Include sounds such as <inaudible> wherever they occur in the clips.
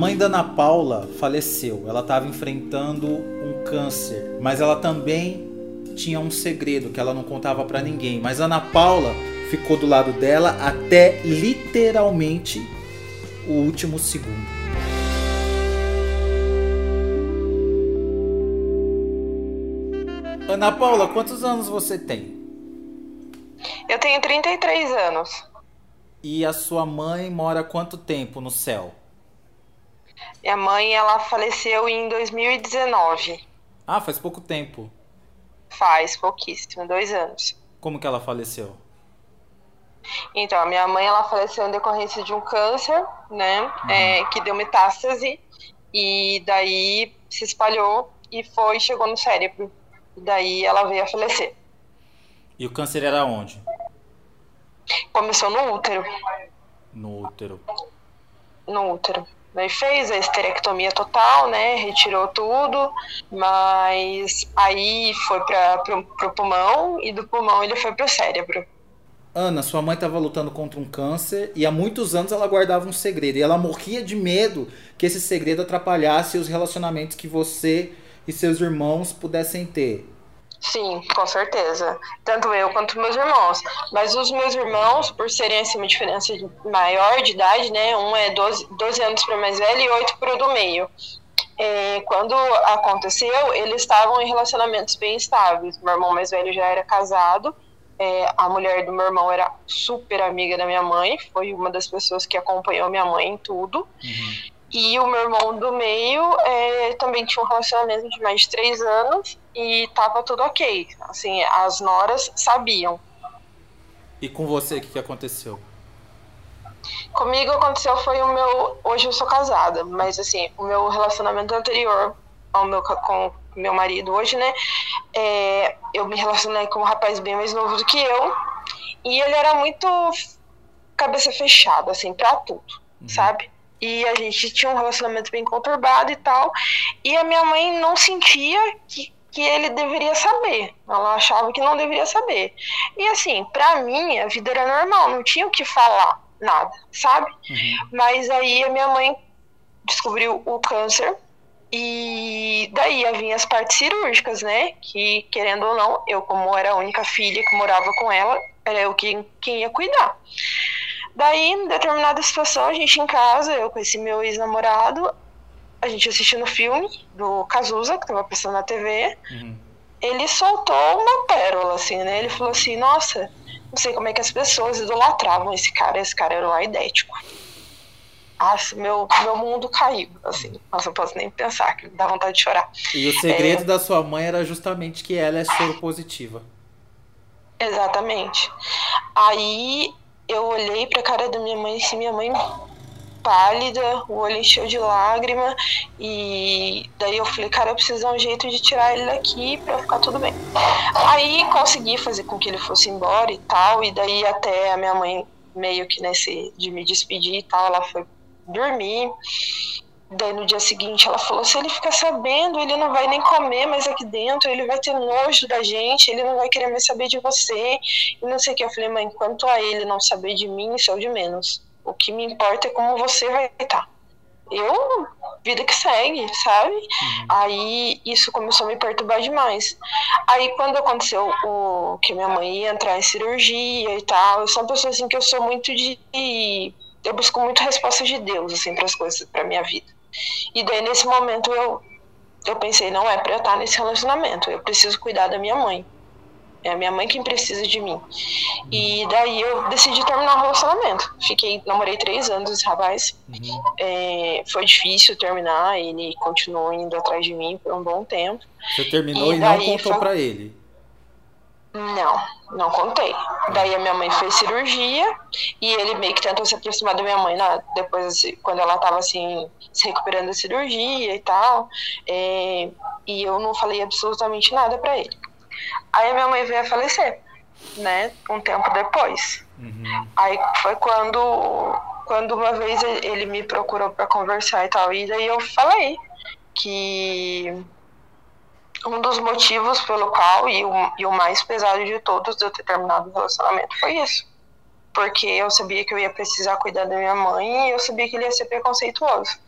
mãe da Ana Paula faleceu. Ela estava enfrentando um câncer, mas ela também tinha um segredo que ela não contava para ninguém. Mas Ana Paula ficou do lado dela até literalmente o último segundo. Ana Paula, quantos anos você tem? Eu tenho 33 anos. E a sua mãe mora quanto tempo no céu? Minha mãe, ela faleceu em 2019. Ah, faz pouco tempo. Faz pouquíssimo, dois anos. Como que ela faleceu? Então, a minha mãe, ela faleceu em decorrência de um câncer, né? Uhum. É, que deu metástase. E daí se espalhou e foi, chegou no cérebro. E daí ela veio a falecer. E o câncer era onde? Começou no útero. No útero. No útero. Daí fez a esterectomia total, né? Retirou tudo, mas aí foi para o pulmão e do pulmão ele foi para o cérebro. Ana, sua mãe estava lutando contra um câncer e há muitos anos ela guardava um segredo. E ela morria de medo que esse segredo atrapalhasse os relacionamentos que você e seus irmãos pudessem ter. Sim, com certeza. Tanto eu quanto meus irmãos. Mas os meus irmãos, por serem assim, uma diferença maior de idade, né? Um é 12, 12 anos para o mais velho e 8 para o do meio. É, quando aconteceu, eles estavam em relacionamentos bem estáveis. Meu irmão mais velho já era casado. É, a mulher do meu irmão era super amiga da minha mãe, foi uma das pessoas que acompanhou minha mãe em tudo. Uhum. E o meu irmão do meio é, também tinha um relacionamento de mais de três anos e tava tudo ok. Assim, as noras sabiam. E com você, o que, que aconteceu? Comigo aconteceu foi o meu. Hoje eu sou casada, mas assim, o meu relacionamento anterior ao meu com meu marido hoje, né? É, eu me relacionei com um rapaz bem mais novo do que eu. E ele era muito cabeça fechada, assim, pra tudo, uhum. sabe? E a gente tinha um relacionamento bem conturbado e tal. E a minha mãe não sentia que, que ele deveria saber. Ela achava que não deveria saber. E assim, pra mim, a vida era normal, não tinha o que falar, nada, sabe? Uhum. Mas aí a minha mãe descobriu o câncer. E daí vinha as partes cirúrgicas, né? Que, querendo ou não, eu, como era a única filha que morava com ela, era eu quem, quem ia cuidar. Daí, em determinada situação, a gente em casa, eu esse meu ex-namorado, a gente assistindo o filme do Cazuza, que tava passando na TV, uhum. ele soltou uma pérola, assim, né? Ele falou assim, nossa, não sei como é que as pessoas idolatravam esse cara, esse cara era um aidético. Nossa, meu, meu mundo caiu, assim, nossa, não posso nem pensar, que dá vontade de chorar. E o segredo é... da sua mãe era justamente que ela é soro positiva. Exatamente. Aí eu olhei pra cara da minha mãe, assim, minha mãe pálida, o olho encheu de lágrima e daí eu falei, cara, eu preciso dar um jeito de tirar ele daqui pra ficar tudo bem. Aí consegui fazer com que ele fosse embora e tal, e daí até a minha mãe meio que nesse de me despedir e tal, ela foi dormir. Daí no dia seguinte ela falou: se ele ficar sabendo, ele não vai nem comer mais aqui dentro, ele vai ter nojo da gente, ele não vai querer mais saber de você. E não sei o que. Eu falei: mãe, quanto a ele não saber de mim, isso é o de menos. O que me importa é como você vai estar. Eu, vida que segue, sabe? Uhum. Aí isso começou a me perturbar demais. Aí quando aconteceu o que minha mãe ia entrar em cirurgia e tal, eu sou uma pessoa assim que eu sou muito de. Eu busco muito resposta de Deus, assim, para as coisas, para minha vida. E daí nesse momento eu eu pensei, não é para eu estar nesse relacionamento, eu preciso cuidar da minha mãe. É a minha mãe quem precisa de mim. E daí eu decidi terminar o relacionamento. Fiquei, namorei três anos esse rapaz. Uhum. É, foi difícil terminar, ele continuou indo atrás de mim por um bom tempo. Você terminou e, e não contou foi... pra ele? Não, não contei. Daí a minha mãe fez cirurgia e ele meio que tentou se aproximar da minha mãe na, depois, assim, quando ela tava assim, se recuperando da cirurgia e tal. É, e eu não falei absolutamente nada para ele. Aí a minha mãe veio a falecer, né? Um tempo depois. Uhum. Aí foi quando, quando uma vez ele me procurou para conversar e tal. E daí eu falei que um dos motivos pelo qual, e o, e o mais pesado de todos de eu ter terminado o relacionamento foi isso. Porque eu sabia que eu ia precisar cuidar da minha mãe e eu sabia que ele ia ser preconceituoso.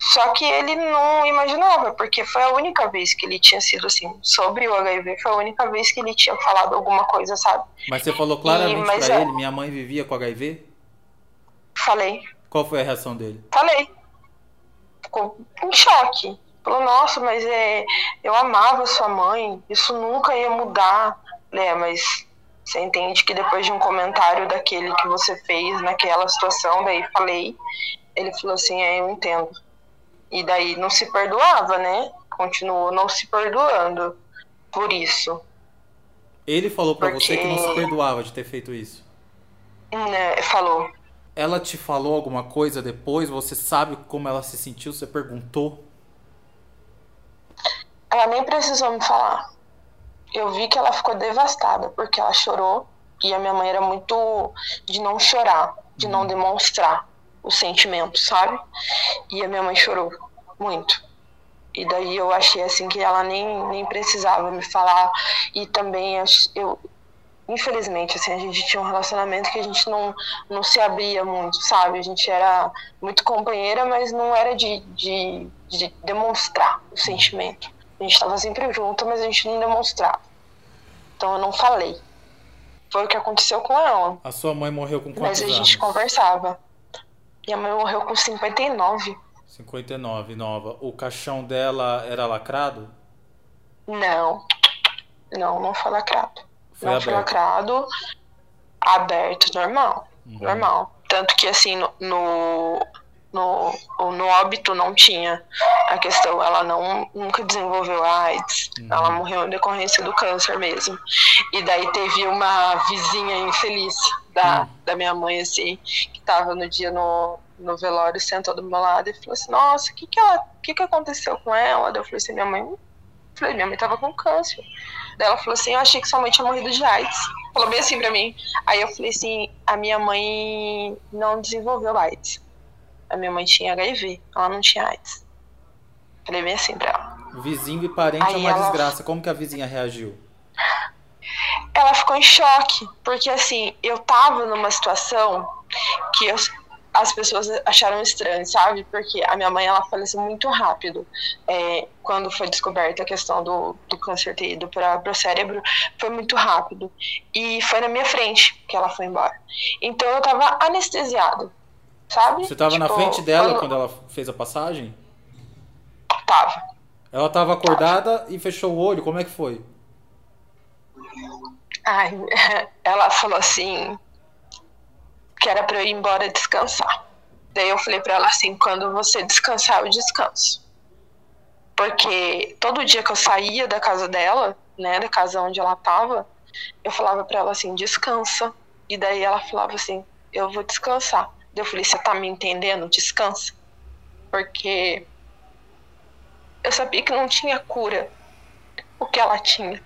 Só que ele não imaginava, porque foi a única vez que ele tinha sido assim, sobre o HIV, foi a única vez que ele tinha falado alguma coisa, sabe? Mas você falou claramente e, pra é... ele, minha mãe vivia com HIV? Falei. Qual foi a reação dele? Falei. Ficou em choque. Falou, nossa, mas é, eu amava sua mãe, isso nunca ia mudar. né? mas você entende que depois de um comentário daquele que você fez naquela situação, daí falei, ele falou assim, é, eu entendo. E daí não se perdoava, né? Continuou não se perdoando por isso. Ele falou para Porque... você que não se perdoava de ter feito isso. Né, falou. Ela te falou alguma coisa depois? Você sabe como ela se sentiu? Você perguntou? Ela nem precisou me falar. Eu vi que ela ficou devastada porque ela chorou e a minha mãe era muito de não chorar, de não uhum. demonstrar o sentimento, sabe? E a minha mãe chorou muito. E daí eu achei assim que ela nem, nem precisava me falar. E também eu, infelizmente, assim, a gente tinha um relacionamento que a gente não, não se abria muito, sabe? A gente era muito companheira, mas não era de, de, de demonstrar o sentimento. A gente estava sempre junto, mas a gente não demonstrava. Então eu não falei. Foi o que aconteceu com ela. A sua mãe morreu com quantos anos? Mas a gente anos? conversava. Minha mãe morreu com 59. 59, nova. O caixão dela era lacrado? Não. Não, não foi lacrado. Foi não aberto. foi lacrado. Aberto, normal. Uhum. Normal. Tanto que assim, no, no no, no óbito não tinha a questão, ela não nunca desenvolveu AIDS, uhum. ela morreu em decorrência do câncer mesmo. E daí teve uma vizinha infeliz da, uhum. da minha mãe, assim, que estava no dia no, no velório, sentou do meu lado e falou assim, nossa, o que que, ela, que que aconteceu com ela? Daí eu falei assim, minha mãe, falei, minha mãe tava com câncer. Daí ela falou assim, eu achei que sua mãe tinha morrido de AIDS. Falou bem assim pra mim. Aí eu falei assim, a minha mãe não desenvolveu AIDS a minha mãe tinha HIV, ela não tinha AIDS. Falei bem assim pra ela. Vizinho e parente Aí é uma ela... desgraça. Como que a vizinha reagiu? Ela ficou em choque, porque assim, eu tava numa situação que eu, as pessoas acharam estranho, sabe? Porque a minha mãe, ela faleceu muito rápido. É, quando foi descoberta a questão do, do câncer ter ido para o cérebro, foi muito rápido. E foi na minha frente que ela foi embora. Então eu tava anestesiado sabe? Você tava tipo, na frente dela quando... quando ela fez a passagem? Tava. Ela tava acordada tava. e fechou o olho, como é que foi? Ai, <laughs> ela falou assim que era para eu ir embora descansar. Daí eu falei para ela assim, quando você descansar, eu descanso. Porque todo dia que eu saía da casa dela, né, da casa onde ela tava, eu falava para ela assim, descansa. E daí ela falava assim, eu vou descansar. Eu falei, você tá me entendendo? Descansa. Porque eu sabia que não tinha cura o que ela tinha.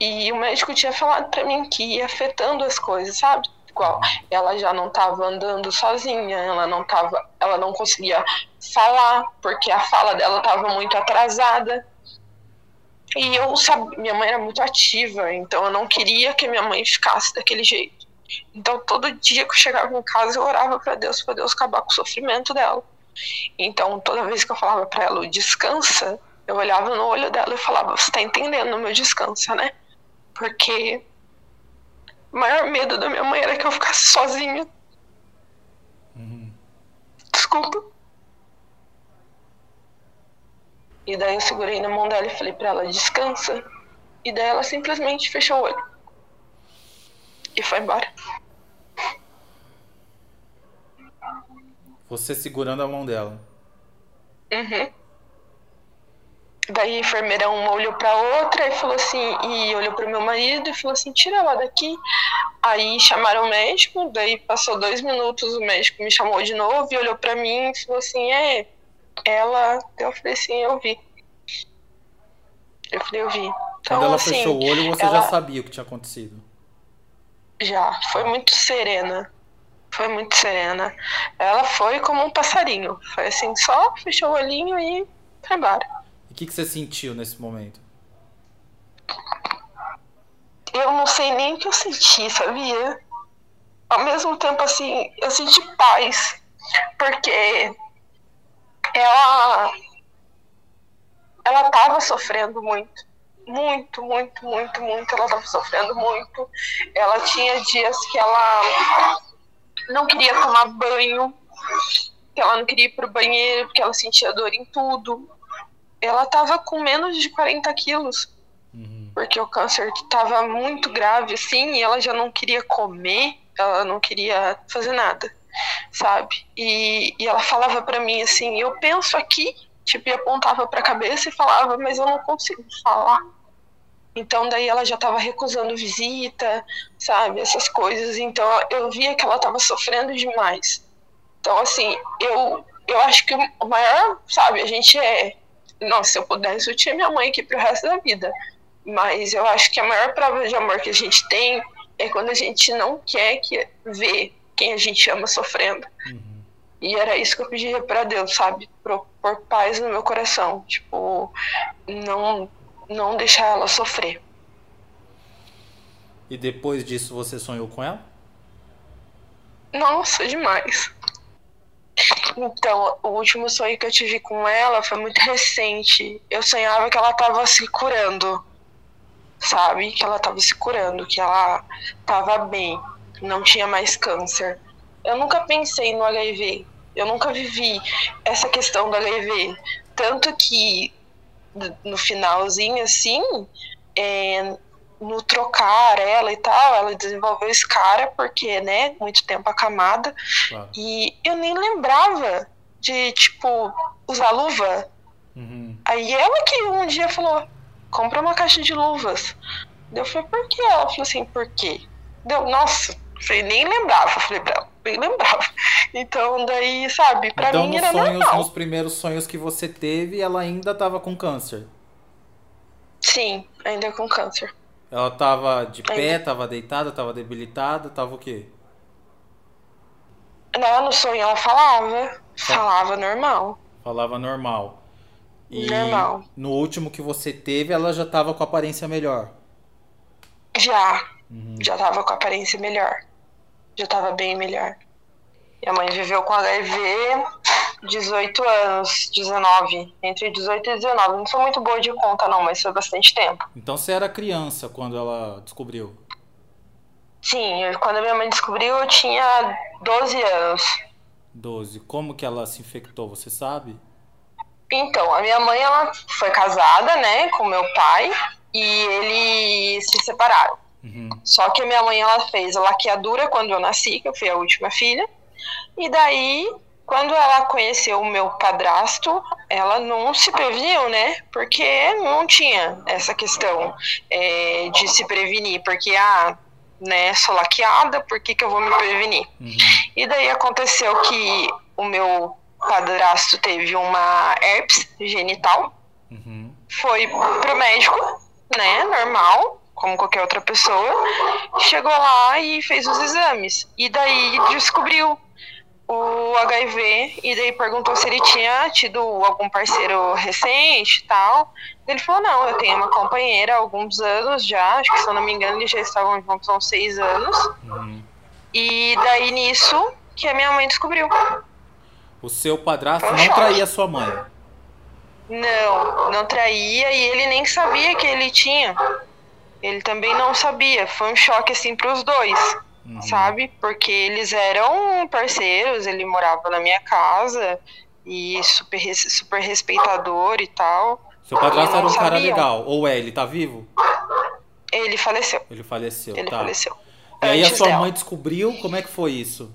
E o médico tinha falado para mim que ia afetando as coisas, sabe? Igual, ela já não estava andando sozinha, ela não tava, ela não conseguia falar, porque a fala dela estava muito atrasada. E eu sabia, minha mãe era muito ativa, então eu não queria que minha mãe ficasse daquele jeito. Então, todo dia que eu chegava em casa, eu orava para Deus, para Deus acabar com o sofrimento dela. Então, toda vez que eu falava para ela, descansa, eu olhava no olho dela e falava, você tá entendendo o meu descansa, né? Porque o maior medo da minha mãe era que eu ficasse sozinha. Uhum. Desculpa. E daí eu segurei na mão dela e falei para ela, descansa. E daí ela simplesmente fechou o olho e foi embora. Você segurando a mão dela. Uhum. Daí a enfermeira uma olhou pra outra e falou assim, e olhou pro meu marido e falou assim, tira ela daqui. Aí chamaram o médico, daí passou dois minutos, o médico me chamou de novo e olhou pra mim e falou assim, é, ela, eu falei assim, eu vi. Eu falei, eu vi. Então, Quando ela assim, fechou o olho, você ela... já sabia o que tinha acontecido. Já, foi muito serena. Foi muito serena. Ela foi como um passarinho. Foi assim, só fechou o olhinho e foi embora. E o que, que você sentiu nesse momento? Eu não sei nem o que eu senti, sabia? Ao mesmo tempo, assim, eu senti paz. Porque ela ela tava sofrendo muito. Muito, muito, muito, muito. Ela tava sofrendo muito. Ela tinha dias que ela não queria tomar banho, que ela não queria ir pro banheiro, porque ela sentia dor em tudo. Ela tava com menos de 40 quilos, uhum. porque o câncer tava muito grave, assim, e ela já não queria comer, ela não queria fazer nada, sabe? E, e ela falava para mim assim: eu penso aqui tipo, apontava para a cabeça e falava, mas eu não consigo falar. Então daí ela já estava recusando visita, sabe, essas coisas. Então eu via que ela estava sofrendo demais. Então assim, eu eu acho que o maior, sabe, a gente é, nossa, se eu pudesse eu tinha minha mãe aqui pro resto da vida. Mas eu acho que a maior prova de amor que a gente tem é quando a gente não quer que ver quem a gente ama sofrendo. Uhum. E era isso que eu pedia para Deus, sabe? Por, por paz no meu coração. Tipo, não, não deixar ela sofrer. E depois disso você sonhou com ela? Nossa, demais. Então, o último sonho que eu tive com ela foi muito recente. Eu sonhava que ela estava se curando, sabe? Que ela estava se curando, que ela estava bem, não tinha mais câncer. Eu nunca pensei no HIV, eu nunca vivi essa questão do HIV. Tanto que no finalzinho, assim, é, no trocar ela e tal, ela desenvolveu esse cara, porque, né, muito tempo acamada. Claro. E eu nem lembrava de, tipo, usar luva. Uhum. Aí ela que um dia falou: compra uma caixa de luvas. Eu falei, por quê? Ela falou assim, por quê? Deu, nossa, falei, nem lembrava. Falei pra nem lembrava. <laughs> Então, daí, sabe, pra então, mim era sonhos, normal. nos primeiros sonhos que você teve, ela ainda tava com câncer? Sim, ainda com câncer. Ela tava de ainda. pé, tava deitada, tava debilitada, tava o quê? Não, no sonho ela falava. Falava normal. Falava normal. E normal. no último que você teve, ela já tava com aparência melhor? Já. Uhum. Já tava com aparência melhor já estava bem melhor. Minha mãe viveu com HIV 18 anos, 19, entre 18 e 19. Não sou muito boa de conta não, mas foi bastante tempo. Então você era criança quando ela descobriu? Sim, quando a minha mãe descobriu eu tinha 12 anos. 12. Como que ela se infectou, você sabe? Então, a minha mãe ela foi casada, né, com meu pai e eles se separaram. Uhum. Só que a minha mãe ela fez a laqueadura quando eu nasci, que eu fui a última filha. E daí, quando ela conheceu o meu padrasto, ela não se preveniu, né? Porque não tinha essa questão é, de se prevenir, porque ah, né, sou laqueada, por que, que eu vou me prevenir? Uhum. E daí aconteceu que o meu padrasto teve uma herpes genital, uhum. foi pro médico, né, normal, como qualquer outra pessoa, chegou lá e fez os exames. E daí descobriu o HIV e daí perguntou se ele tinha tido algum parceiro recente e tal. Ele falou, não, eu tenho uma companheira há alguns anos já, acho que se eu não me engano eles já estavam juntos há uns seis anos. Uhum. E daí nisso que a minha mãe descobriu. O seu padrasto não traía sua mãe? Não, não traía e ele nem sabia que ele tinha ele também não sabia. Foi um choque assim para os dois, uhum. sabe? Porque eles eram parceiros, ele morava na minha casa e super, super respeitador e tal. Seu padrasto era um cara legal, ou é? Ele tá vivo? Ele faleceu. Ele faleceu, Ele tá. faleceu. E aí a sua dela. mãe descobriu, como é que foi isso?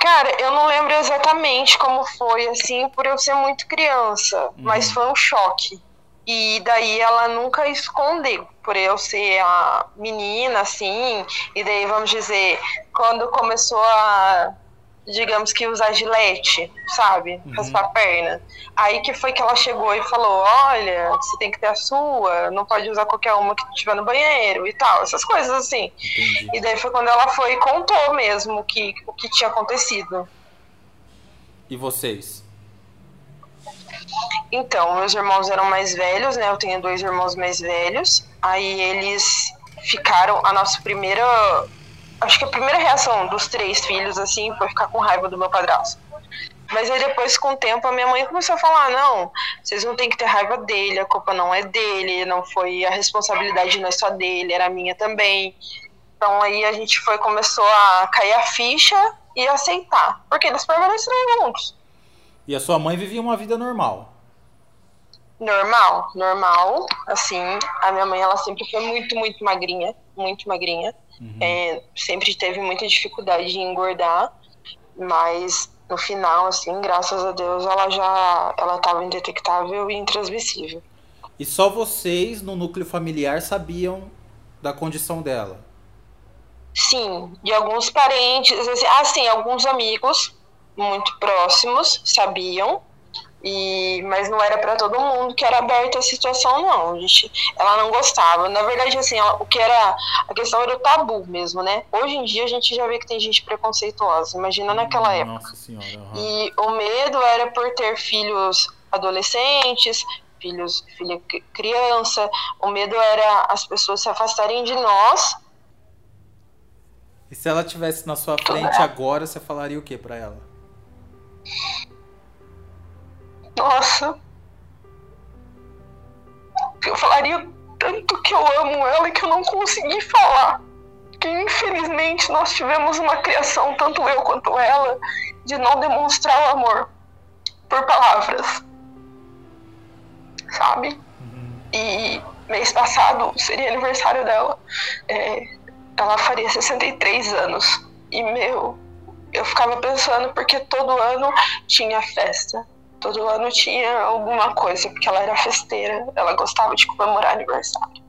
Cara, eu não lembro exatamente como foi, assim, por eu ser muito criança, uhum. mas foi um choque. E daí ela nunca escondeu, por eu ser a menina, assim. E daí, vamos dizer, quando começou a, digamos que usar gilete, sabe? Uhum. Raspar a perna. Aí que foi que ela chegou e falou: Olha, você tem que ter a sua, não pode usar qualquer uma que estiver no banheiro e tal, essas coisas assim. Entendi. E daí foi quando ela foi e contou mesmo que, o que tinha acontecido. E vocês? Então, meus irmãos eram mais velhos, né? Eu tenho dois irmãos mais velhos. Aí eles ficaram. A nossa primeira. Acho que a primeira reação dos três filhos, assim, foi ficar com raiva do meu padrasto. Mas aí depois, com o tempo, a minha mãe começou a falar: não, vocês não têm que ter raiva dele, a culpa não é dele, não foi a responsabilidade não é só dele, era minha também. Então aí a gente foi, começou a cair a ficha e aceitar. Porque eles permaneceram juntos. E a sua mãe vivia uma vida normal? Normal, normal. Assim, a minha mãe, ela sempre foi muito, muito magrinha. Muito magrinha. Uhum. É, sempre teve muita dificuldade de engordar. Mas no final, assim, graças a Deus, ela já ela estava indetectável e intransmissível. E só vocês, no núcleo familiar, sabiam da condição dela? Sim, de alguns parentes, assim, assim, alguns amigos muito próximos sabiam, e, mas não era para todo mundo que era aberta a situação, não. Gente, ela não gostava. Na verdade, assim, ela, o que era. A questão era o tabu mesmo, né? Hoje em dia a gente já vê que tem gente preconceituosa. Imagina naquela época. Nossa senhora. Uhum. E o medo era por ter filhos adolescentes, filhos, filha criança. O medo era as pessoas se afastarem de nós. E se ela tivesse na sua frente agora, você falaria o que para ela? Nossa. Eu falaria tanto que eu amo ela que eu não consegui falar. Que infelizmente nós tivemos uma criação, tanto eu quanto ela, de não demonstrar o amor por palavras. Sabe? E mês passado seria aniversário dela. É, ela faria 63 anos. E meu, eu ficava pensando porque todo ano tinha festa Todo ano tinha alguma coisa, porque ela era festeira, ela gostava de comemorar aniversário.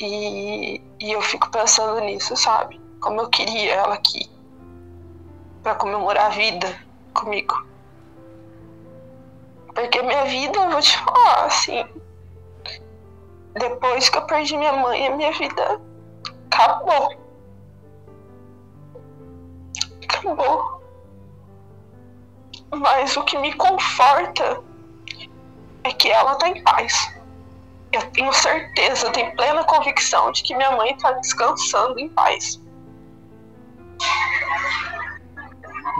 E, e eu fico pensando nisso, sabe? Como eu queria ela aqui para comemorar a vida comigo. Porque minha vida, eu vou te falar, assim, depois que eu perdi minha mãe, a minha vida Mas o que me conforta é que ela tá em paz. Eu tenho certeza, tenho plena convicção de que minha mãe tá descansando em paz.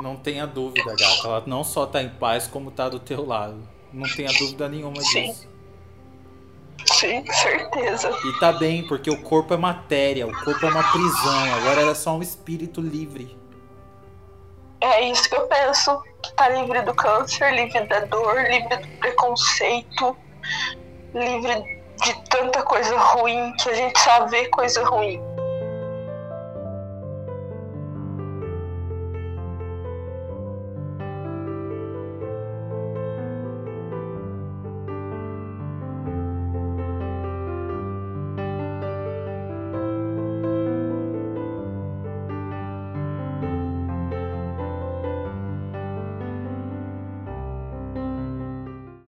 Não tenha dúvida, gata. Ela não só tá em paz, como tá do teu lado. Não tenha dúvida nenhuma Sim. disso. Sim, certeza. E tá bem, porque o corpo é matéria, o corpo é uma prisão. Agora ela é só um espírito livre. É isso que eu penso. Tá livre do câncer, livre da dor, livre do preconceito, livre de tanta coisa ruim que a gente só vê coisa ruim.